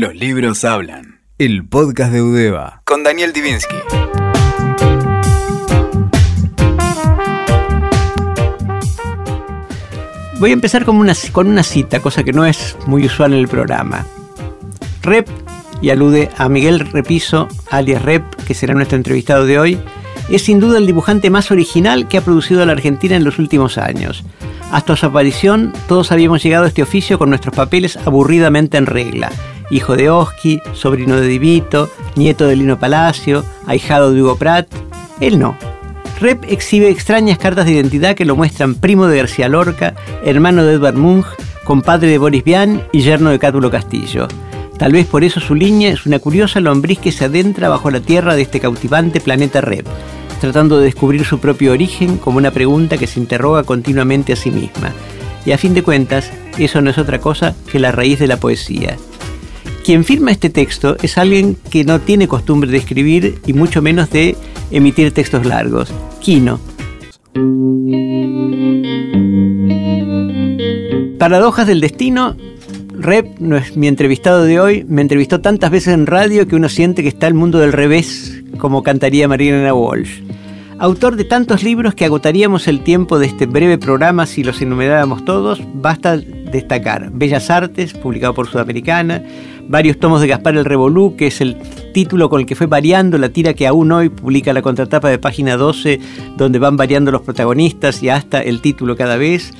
Los libros hablan. El podcast de Udeva. Con Daniel Divinsky. Voy a empezar con una, con una cita, cosa que no es muy usual en el programa. Rep, y alude a Miguel Repiso, alias Rep, que será nuestro entrevistado de hoy, es sin duda el dibujante más original que ha producido la Argentina en los últimos años. Hasta su aparición, todos habíamos llegado a este oficio con nuestros papeles aburridamente en regla. Hijo de Oski, sobrino de Divito, nieto de Lino Palacio, ahijado de Hugo Pratt. Él no. Rep exhibe extrañas cartas de identidad que lo muestran primo de García Lorca, hermano de Edvard Munch, compadre de Boris Vian y yerno de Cátulo Castillo. Tal vez por eso su línea es una curiosa lombriz que se adentra bajo la tierra de este cautivante planeta Rep tratando de descubrir su propio origen como una pregunta que se interroga continuamente a sí misma. Y a fin de cuentas, eso no es otra cosa que la raíz de la poesía. Quien firma este texto es alguien que no tiene costumbre de escribir y mucho menos de emitir textos largos. Quino. Paradojas del destino. Rep, no es mi entrevistado de hoy, me entrevistó tantas veces en radio que uno siente que está el mundo del revés, como cantaría Mariana Walsh autor de tantos libros que agotaríamos el tiempo de este breve programa si los enumeráramos todos, basta destacar Bellas Artes, publicado por Sudamericana, varios tomos de Gaspar el Revolú, que es el título con el que fue variando la tira que aún hoy publica la contratapa de página 12, donde van variando los protagonistas y hasta el título cada vez.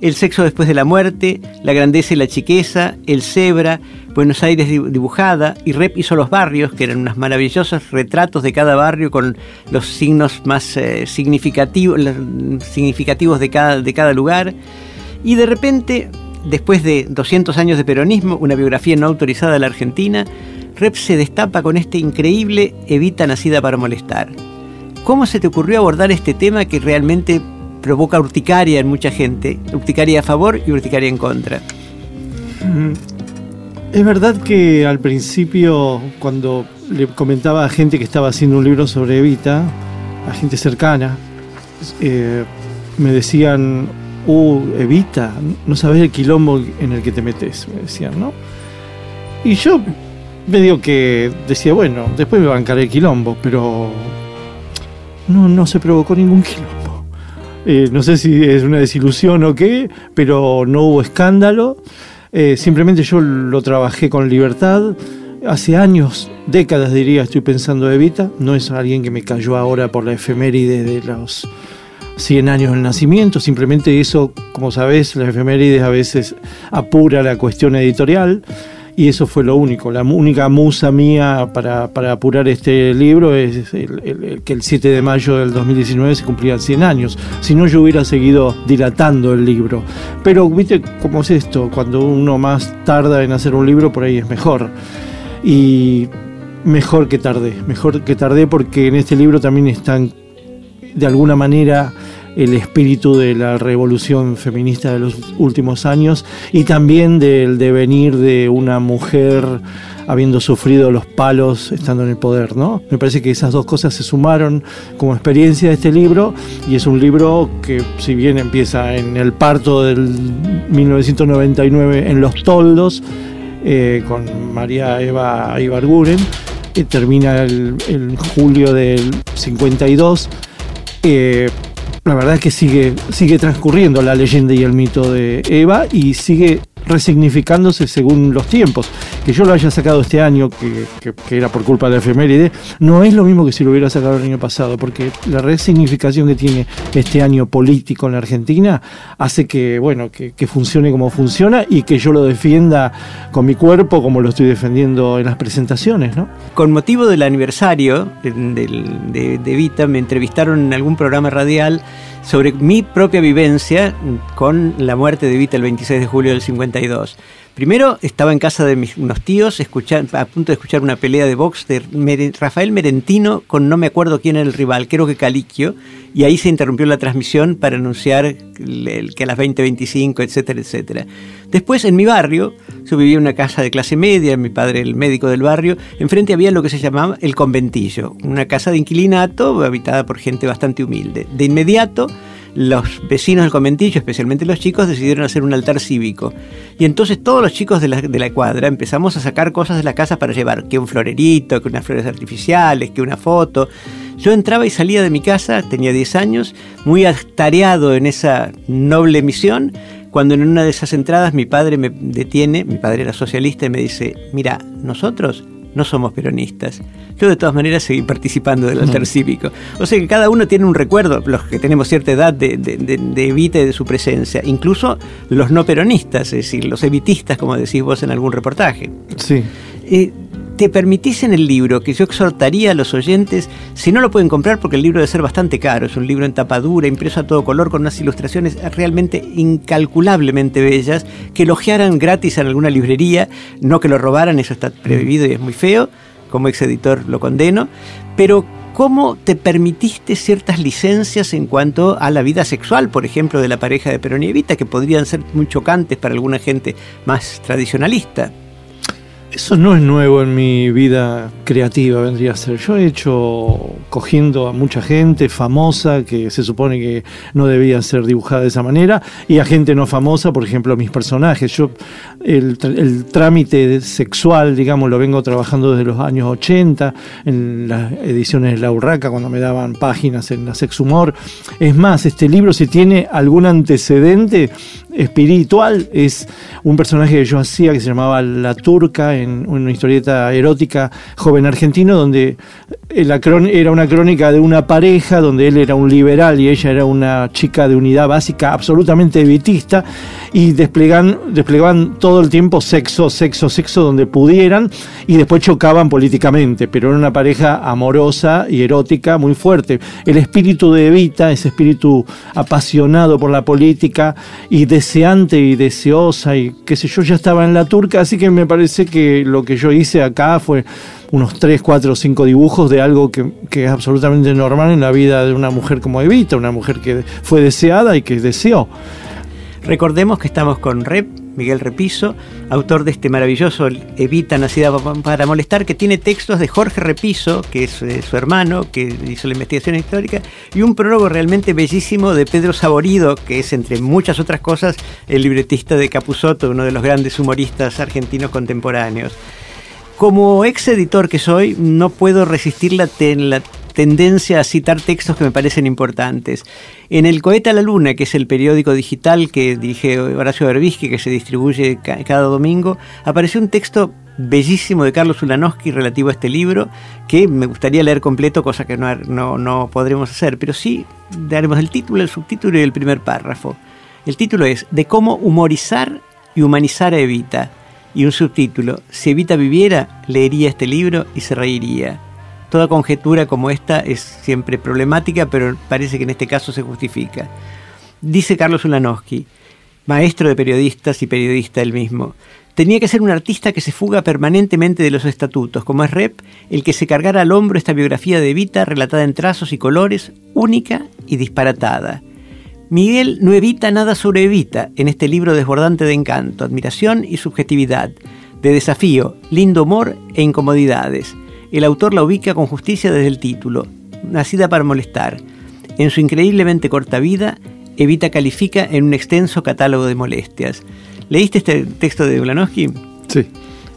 El sexo después de la muerte, La grandeza y la chiqueza, El cebra, Buenos Aires dibujada, y Rep hizo Los barrios, que eran unos maravillosos retratos de cada barrio con los signos más eh, significativos, significativos de cada, de cada lugar. Y de repente, después de 200 años de peronismo, una biografía no autorizada de la Argentina, Rep se destapa con este increíble Evita nacida para molestar. ¿Cómo se te ocurrió abordar este tema que realmente provoca urticaria en mucha gente, urticaria a favor y urticaria en contra. Es verdad que al principio, cuando le comentaba a gente que estaba haciendo un libro sobre Evita, a gente cercana, eh, me decían, uh, Evita, no sabes el quilombo en el que te metes, me decían, ¿no? Y yo medio que decía, bueno, después me bancaré el quilombo, pero no, no se provocó ningún quilombo. Eh, no sé si es una desilusión o qué, pero no hubo escándalo. Eh, simplemente yo lo trabajé con libertad. Hace años, décadas diría, estoy pensando Evita. No es alguien que me cayó ahora por la efeméride de los 100 años del nacimiento. Simplemente eso, como sabes, la efeméride a veces apura la cuestión editorial y eso fue lo único. La única musa mía para, apurar este libro es que el 7 de mayo del 2019 se cumplían 100 años. Si no, yo hubiera seguido dilatando el libro. Pero, ¿viste cómo es esto? Cuando uno más tarda en hacer un libro, por ahí es mejor. Y mejor que tardé, mejor que tardé porque en este libro también están de alguna manera el espíritu de la revolución feminista de los últimos años y también del devenir de una mujer habiendo sufrido los palos estando en el poder, ¿no? Me parece que esas dos cosas se sumaron como experiencia de este libro y es un libro que si bien empieza en el parto del 1999 en Los Toldos eh, con María Eva Ibarguren, termina el, julio del 52 la verdad es que sigue, sigue transcurriendo la leyenda y el mito de Eva y sigue resignificándose según los tiempos. Que yo lo haya sacado este año, que, era por culpa de la efeméride, no es lo mismo que si lo hubiera sacado el año pasado, porque la resignificación que tiene este año político en la Argentina hace que, bueno, que, funcione como funciona y que yo lo defienda con mi cuerpo como lo estoy defendiendo en las presentaciones, ¿no? Con motivo del aniversario de, de Vita, me entrevistaron en algún programa radial sobre mi propia vivencia con la muerte de Vita el 26 de julio del 52. Primero estaba en casa de mis, unos tíos a punto de escuchar una pelea de box de Rafael Merentino con no me acuerdo quién era el rival, creo que Caliquio, y ahí se interrumpió la transmisión para anunciar que a las 20.25, etcétera, etcétera. Después en mi barrio, yo vivía en una casa de clase media, mi padre el médico del barrio, enfrente había lo que se llamaba el conventillo, una casa de inquilinato habitada por gente bastante humilde. De inmediato los vecinos del conventillo, especialmente los chicos, decidieron hacer un altar cívico. Y entonces todos los chicos de la, de la cuadra empezamos a sacar cosas de la casa para llevar, que un florerito, que unas flores artificiales, que una foto. Yo entraba y salía de mi casa, tenía 10 años, muy atareado en esa noble misión, cuando en una de esas entradas mi padre me detiene, mi padre era socialista, y me dice, mira, nosotros no somos peronistas. Yo de todas maneras seguí participando del altar cívico. O sea que cada uno tiene un recuerdo, los que tenemos cierta edad, de, de, de, Evita y de su presencia. Incluso los no peronistas, es decir, los evitistas, como decís vos en algún reportaje. Sí. Eh, te permitís en el libro, que yo exhortaría a los oyentes, si no lo pueden comprar porque el libro debe ser bastante caro, es un libro en tapadura, impreso a todo color, con unas ilustraciones realmente incalculablemente bellas, que elogiaran gratis en alguna librería, no que lo robaran, eso está prohibido y es muy feo, como ex editor lo condeno, pero ¿cómo te permitiste ciertas licencias en cuanto a la vida sexual, por ejemplo, de la pareja de Perón y Evita, que podrían ser muy chocantes para alguna gente más tradicionalista? Eso no es nuevo en mi vida creativa, vendría a ser. Yo he hecho cogiendo a mucha gente famosa que se supone que no debía ser dibujada de esa manera y a gente no famosa, por ejemplo, mis personajes. Yo el, trámite sexual, digamos, lo vengo trabajando desde los años 80 en las ediciones de La Urraca, cuando me daban páginas en la Sex Humor. Es más, este libro, si tiene algún antecedente espiritual, es un personaje que yo hacía que se llamaba La Turca una historieta erótica joven argentino, donde la era una crónica de una pareja, donde él era un liberal y ella era una chica de unidad básica absolutamente evitista, y desplegan, desplegaban todo el tiempo sexo, sexo, sexo donde pudieran, y después chocaban políticamente, pero era una pareja amorosa y erótica muy fuerte. El espíritu de Evita, ese espíritu apasionado por la política y deseante y deseosa, y qué sé yo, ya estaba en la turca, así que me parece que lo que yo hice acá fue unos 3, 4, 5 dibujos de algo que, que, es absolutamente normal en la vida de una mujer como Evita, una mujer que fue deseada y que deseó. Recordemos que estamos con Rep, Miguel Repiso, autor de este maravilloso Evita Nacida para Molestar, que tiene textos de Jorge Repiso, que es eh, su hermano, que hizo la investigación histórica, y un prólogo realmente bellísimo de Pedro Saborido, que es, entre muchas otras cosas, el libretista de Capusotto, uno de los grandes humoristas argentinos contemporáneos. Como ex editor que soy, no puedo resistir la, la tendencia a citar textos que me parecen importantes. En El Cohete a la Luna, que es el periódico digital que dirige Horacio Berbisky, que se distribuye cada domingo, apareció un texto bellísimo de Carlos Ulanowski relativo a este libro, que me gustaría leer completo, cosa que no, no, no podremos hacer, pero sí daremos el título, el subtítulo y el primer párrafo. El título es De cómo humorizar y humanizar a Evita. Y un subtítulo, si Evita viviera, leería este libro y se reiría. Toda conjetura como esta es siempre problemática, pero parece que en este caso se justifica. Dice Carlos Ulanowski, maestro de periodistas y periodista él mismo, tenía que ser un artista que se fuga permanentemente de los estatutos, como es Rep, el que se cargara al hombro esta biografía de Evita relatada en trazos y colores, única y disparatada. Miguel no evita nada sobre Evita en este libro desbordante de encanto, admiración y subjetividad, de desafío, lindo humor e incomodidades el autor la ubica con justicia desde el título, Nacida para molestar. En su increíblemente corta vida, Evita califica en un extenso catálogo de molestias. ¿Leíste este texto de Ulanowski? Sí.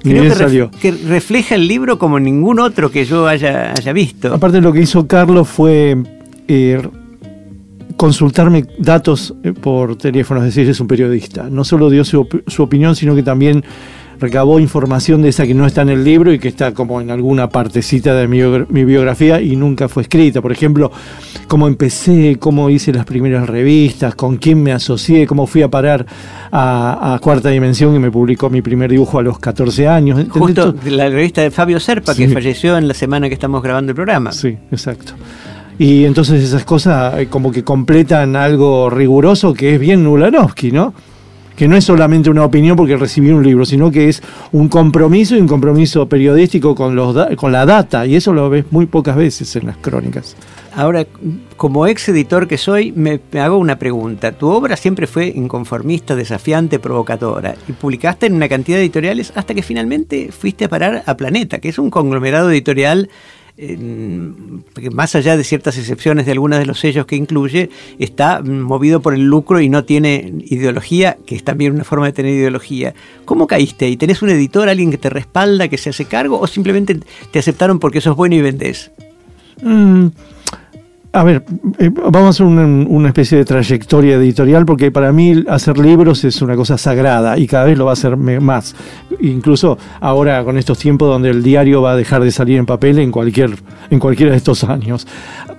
Creo que, salió. que refleja el libro como ningún otro que yo haya, haya visto. Aparte lo que hizo Carlos fue eh, consultarme datos eh, por teléfono, es decir, es un periodista. No solo dio su, su opinión, sino que también recabó información de esa que no está en el libro y que está como en alguna partecita de mi, biografía y nunca fue escrita. Por ejemplo, cómo empecé, cómo hice las primeras revistas, con quién me asocié, cómo fui a parar a, Cuarta Dimensión y me publicó mi primer dibujo a los 14 años. Justo la revista de Fabio Serpa, que falleció en la semana que estamos grabando el programa. Sí, exacto. Y entonces esas cosas eh, como que completan algo riguroso que es bien Nulanovsky, ¿no? Que no es solamente una opinión porque recibí un libro, sino que es un compromiso y un compromiso periodístico con, los con la data, y eso lo ves muy pocas veces en las crónicas. Ahora, como ex editor que soy, me, hago una pregunta. Tu obra siempre fue inconformista, desafiante, provocadora, y publicaste en una cantidad de editoriales hasta que finalmente fuiste a parar a Planeta, que es un conglomerado editorial más allá de ciertas excepciones de algunos de los sellos que incluye, está movido por el lucro y no tiene ideología, que es también una forma de tener ideología. ¿Cómo caíste ahí? ¿Tenés un editor, alguien que te respalda, que se hace cargo, o simplemente te aceptaron porque sos bueno y vendés? Mm, a ver, eh, vamos a hacer una, especie de trayectoria editorial porque para mí hacer libros es una cosa sagrada y cada vez lo va a hacer más. Incluso ahora con estos tiempos donde el diario va a dejar de salir en papel en cualquier en cualquiera de estos años.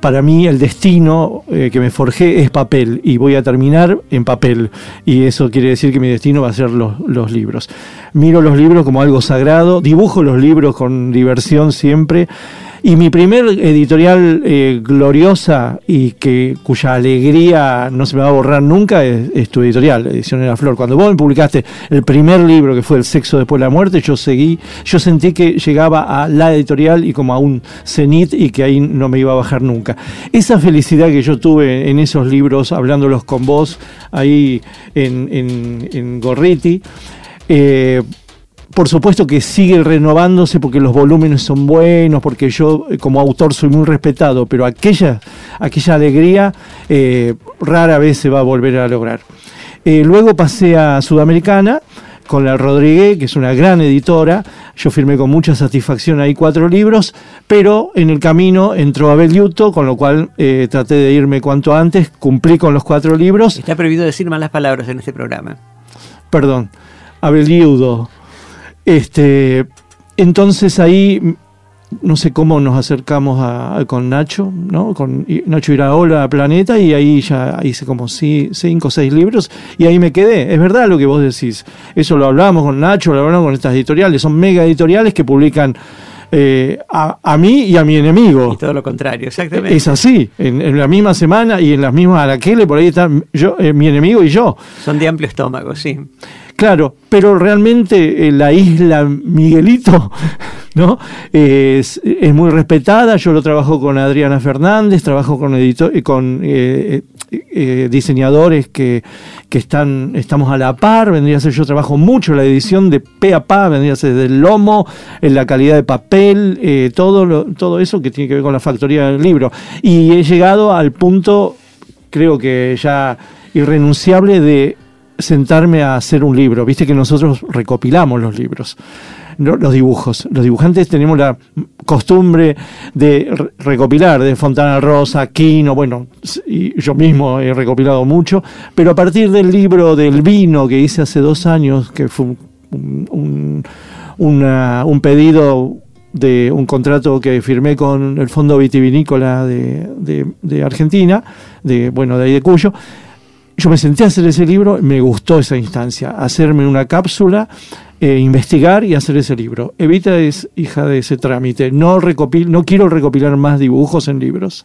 Para mí el destino eh, que me forjé es papel y voy a terminar en papel y eso quiere decir que mi destino va a ser los, los libros. Miro los libros como algo sagrado, dibujo los libros con diversión siempre y mi primer editorial eh, gloriosa y que cuya alegría no se me va a borrar nunca es, tu editorial, Edición de la Flor. Cuando vos me publicaste el primer libro que fue El sexo después de la muerte, yo seguí, yo sentí que llegaba a la editorial y como a un cenit y que ahí no me iba a bajar nunca. Esa felicidad que yo tuve en esos libros, hablándolos con vos ahí en, en, en Gorriti, eh, por supuesto que sigue renovándose porque los volúmenes son buenos, porque yo eh, como autor soy muy respetado, pero aquella, aquella alegría eh, rara vez se va a volver a lograr. Eh, luego pasé a Sudamericana con la Rodríguez, que es una gran editora. Yo firmé con mucha satisfacción ahí cuatro libros, pero en el camino entró Abel Yuto, con lo cual traté de irme cuanto antes, cumplí con los cuatro libros. Está prohibido decir malas palabras en este programa. Perdón, Abel Yudo. Este, entonces ahí no sé cómo nos acercamos a, con Nacho, ¿no? Con Nacho Iraola a Planeta y ahí ya hice como cinco o seis libros y ahí me quedé. Es verdad lo que vos decís. Eso lo hablamos con Nacho, lo hablamos con estas editoriales. Son mega editoriales que publican eh, a, mí y a mi enemigo. Y todo lo contrario, exactamente. Es así. En, la misma semana y en las mismas Araqueles, por ahí están yo, eh, mi enemigo y yo. Son de amplio estómago, sí. Claro, pero realmente eh, la isla Miguelito ¿no? es, muy respetada. Yo lo trabajo con Adriana Fernández, trabajo con, editor, eh, con eh, diseñadores que, están, estamos a la par. Vendría a ser, yo trabajo mucho la edición de pe a pa, vendría a ser del lomo, en la calidad de papel, todo, todo eso que tiene que ver con la factoría del libro. Y he llegado al punto, creo que ya irrenunciable de sentarme a hacer un libro. Viste que nosotros recopilamos los libros, los dibujos. Los dibujantes tenemos la costumbre de recopilar de Fontana Rosa, Quino, bueno, y yo mismo he recopilado mucho, pero a partir del libro del vino que hice hace dos años, que fue un, un, pedido de un contrato que firmé con el Fondo Vitivinícola de, de Argentina, de, bueno, de ahí de Cuyo, yo me senté a hacer ese libro, me gustó esa instancia, hacerme una cápsula, eh, investigar y hacer ese libro. Evita es hija de ese trámite. No, recopil, no quiero recopilar más dibujos en libros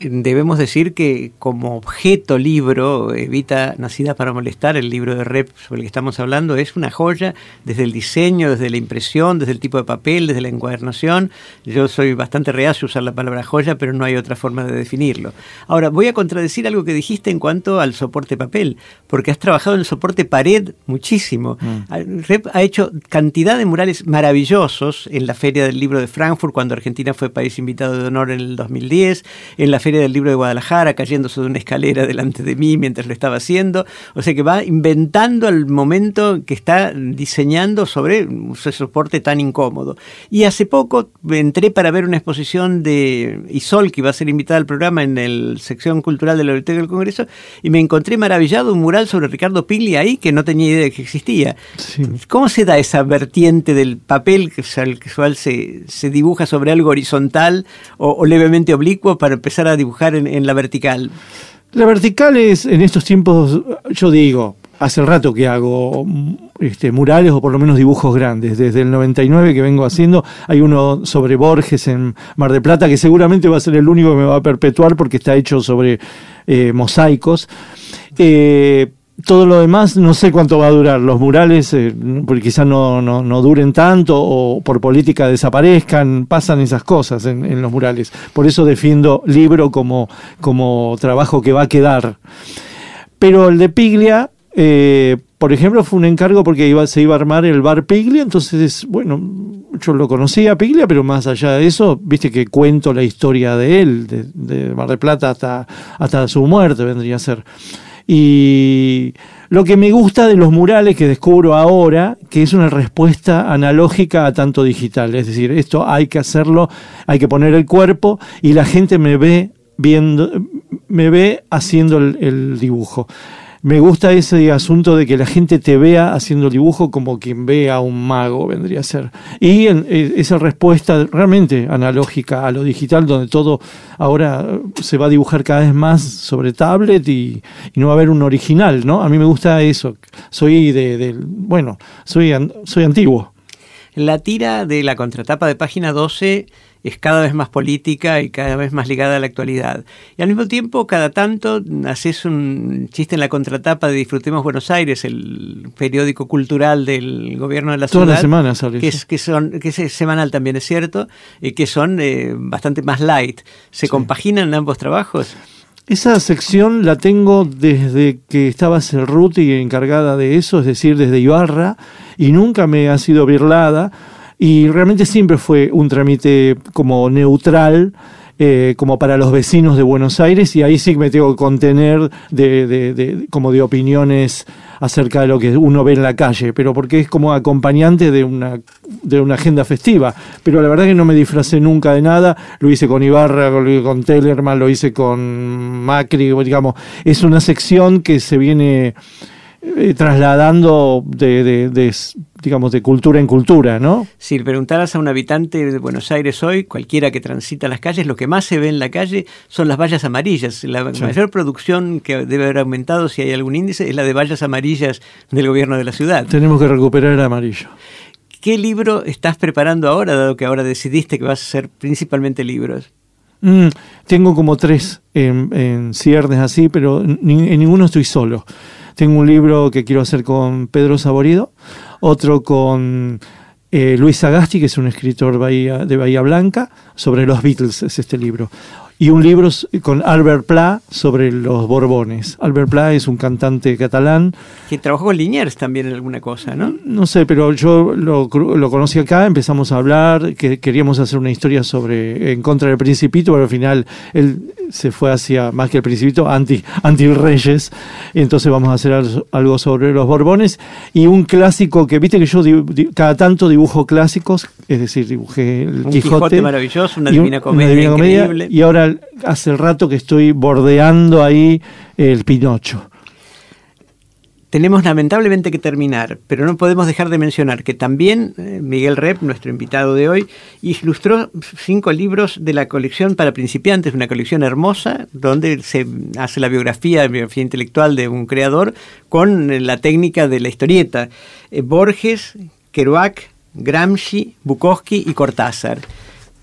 debemos decir que como objeto libro, Evita Nacida para Molestar, el libro de Rep sobre el que estamos hablando, es una joya desde el diseño, desde la impresión, desde el tipo de papel, desde la encuadernación. Yo soy bastante reacio a usar la palabra joya, pero no hay otra forma de definirlo. Ahora, voy a contradecir algo que dijiste en cuanto al soporte papel, porque has trabajado en el soporte pared muchísimo. Mm. Rep ha hecho cantidad de murales maravillosos en la Feria del Libro de Frankfurt, cuando Argentina fue país invitado de honor en el 2010, en la del Libro de Guadalajara, cayéndose de una escalera delante de mí mientras lo estaba haciendo. O sea que va inventando al momento que está diseñando sobre ese soporte tan incómodo. Y hace poco entré para ver una exposición de Isol, que iba a ser invitada al programa en la sección cultural de la Biblioteca del Congreso, y me encontré maravillado un mural sobre Ricardo Pigli ahí que no tenía idea de que existía. ¿Cómo se da esa vertiente del papel que, al cual se, se dibuja sobre algo horizontal o, o levemente oblicuo para empezar a dibujar en, la vertical? La vertical es, en estos tiempos, yo digo, hace rato que hago este, murales o por lo menos dibujos grandes. Desde el 99 que vengo haciendo, hay uno sobre Borges en Mar de Plata, que seguramente va a ser el único que me va a perpetuar porque está hecho sobre eh, mosaicos. Eh, todo lo demás no sé cuánto va a durar. Los murales, eh, quizás no, no, duren tanto o por política desaparezcan, pasan esas cosas en, los murales. Por eso defiendo libro como, como trabajo que va a quedar. Pero el de Piglia, eh, por ejemplo, fue un encargo porque se iba a armar el bar Piglia, entonces, bueno, yo lo conocía Piglia, pero más allá de eso, viste que cuento la historia de él, de, de Mar del Plata hasta, hasta su muerte, vendría a ser. Y lo que me gusta de los murales que descubro ahora, que es una respuesta analógica a tanto digital, es decir, esto hay que hacerlo, hay que poner el cuerpo y la gente me ve viendo, me ve haciendo el, el dibujo me gusta ese asunto de que la gente te vea haciendo el dibujo como quien ve a un mago, vendría a ser. Y eh, esa respuesta realmente analógica a lo digital, donde todo ahora se va a dibujar cada vez más sobre tablet y, no va a haber un original, ¿no? A mí me gusta eso. Soy de, bueno, soy, soy antiguo. La tira de la contratapa de página 12 es cada vez más política y cada vez más ligada a la actualidad. Y al mismo tiempo, cada tanto haces un chiste en la contratapa de Disfrutemos Buenos Aires, el periódico cultural del gobierno de la ciudad. Todas las semanas que es, que son que es semanal también es cierto, y que son eh, bastante más light. ¿Se compaginan ambos trabajos? Esa sección la tengo desde que estaba Cerruti encargada de eso, es decir, desde Ibarra, y nunca me ha sido birlada y realmente siempre fue un trámite como neutral, eh, como para los vecinos de Buenos Aires, y ahí sí me tengo que contener de, de, como de opiniones acerca de lo que uno ve en la calle, pero porque es como acompañante de una, de una agenda festiva. Pero la verdad que no me disfracé nunca de nada, lo hice con Ibarra, lo hice con Tellerman, lo hice con Macri, digamos, es una sección que se viene eh, trasladando de, digamos, de cultura en cultura, ¿no? Si preguntaras a un habitante de Buenos Aires hoy, cualquiera que transita las calles, lo que más se ve en la calle son las vallas amarillas. La mayor producción que debe haber aumentado, si hay algún índice, es la de vallas amarillas del gobierno de la ciudad. Tenemos que recuperar el amarillo. ¿Qué libro estás preparando ahora, dado que ahora decidiste que vas a hacer principalmente libros? Mm, tengo como tres en, ciernes así, pero en ninguno estoy solo. Tengo un libro que quiero hacer con Pedro Saborido, otro con eh, Luis Sagasti, que es un escritor de Bahía Blanca, sobre los Beatles, es este libro y un libro con Albert Pla sobre los Borbones. Albert Pla es un cantante catalán. Que trabajó con Liniers también en alguna cosa, ¿no? No sé, pero yo lo, lo conocí acá, empezamos a hablar, que queríamos hacer una historia sobre en contra del Principito, pero al final él se fue hacia, más que el Principito, anti, anti Reyes. Entonces vamos a hacer algo sobre los Borbones. Y un clásico que, viste que yo cada tanto dibujo clásicos, es decir, dibujé el un Quijote. maravilloso, una divina comedia, increíble. Y ahora hace rato que estoy bordeando ahí el Pinocho. Tenemos lamentablemente que terminar, pero no podemos dejar de mencionar que también eh, Miguel Rep, nuestro invitado de hoy, ilustró cinco libros de la colección para principiantes, una colección hermosa, donde se hace la biografía, la biografía intelectual de un creador con eh, la técnica de la historieta. Eh, Borges, Kerouac, Gramsci, Bukowski y Cortázar.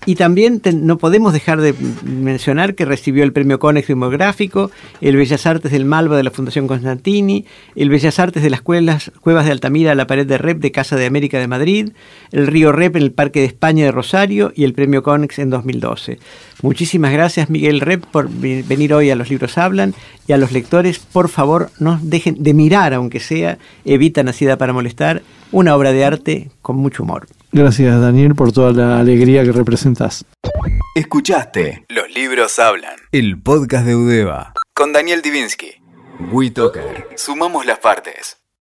Y también no podemos dejar de mencionar que recibió el premio Conex Demográfico, el Bellas Artes del Malva de la Fundación Constantini, el Bellas Artes de las Cuevas, Cuevas de Altamira la Pared de Rep de Casa de América de Madrid, el Río Rep en el Parque de España de Rosario y el premio Conex en 2012. Muchísimas gracias Miguel Rep por venir hoy a Los Libros Hablan y a los lectores, por favor, no dejen de mirar, aunque sea, evita Nacida para Molestar, una obra de arte con mucho humor. Gracias Daniel por toda la alegría que representas. Escuchaste Los libros hablan, el podcast de Udeva con Daniel Divinsky. WeToker. Sumamos las partes.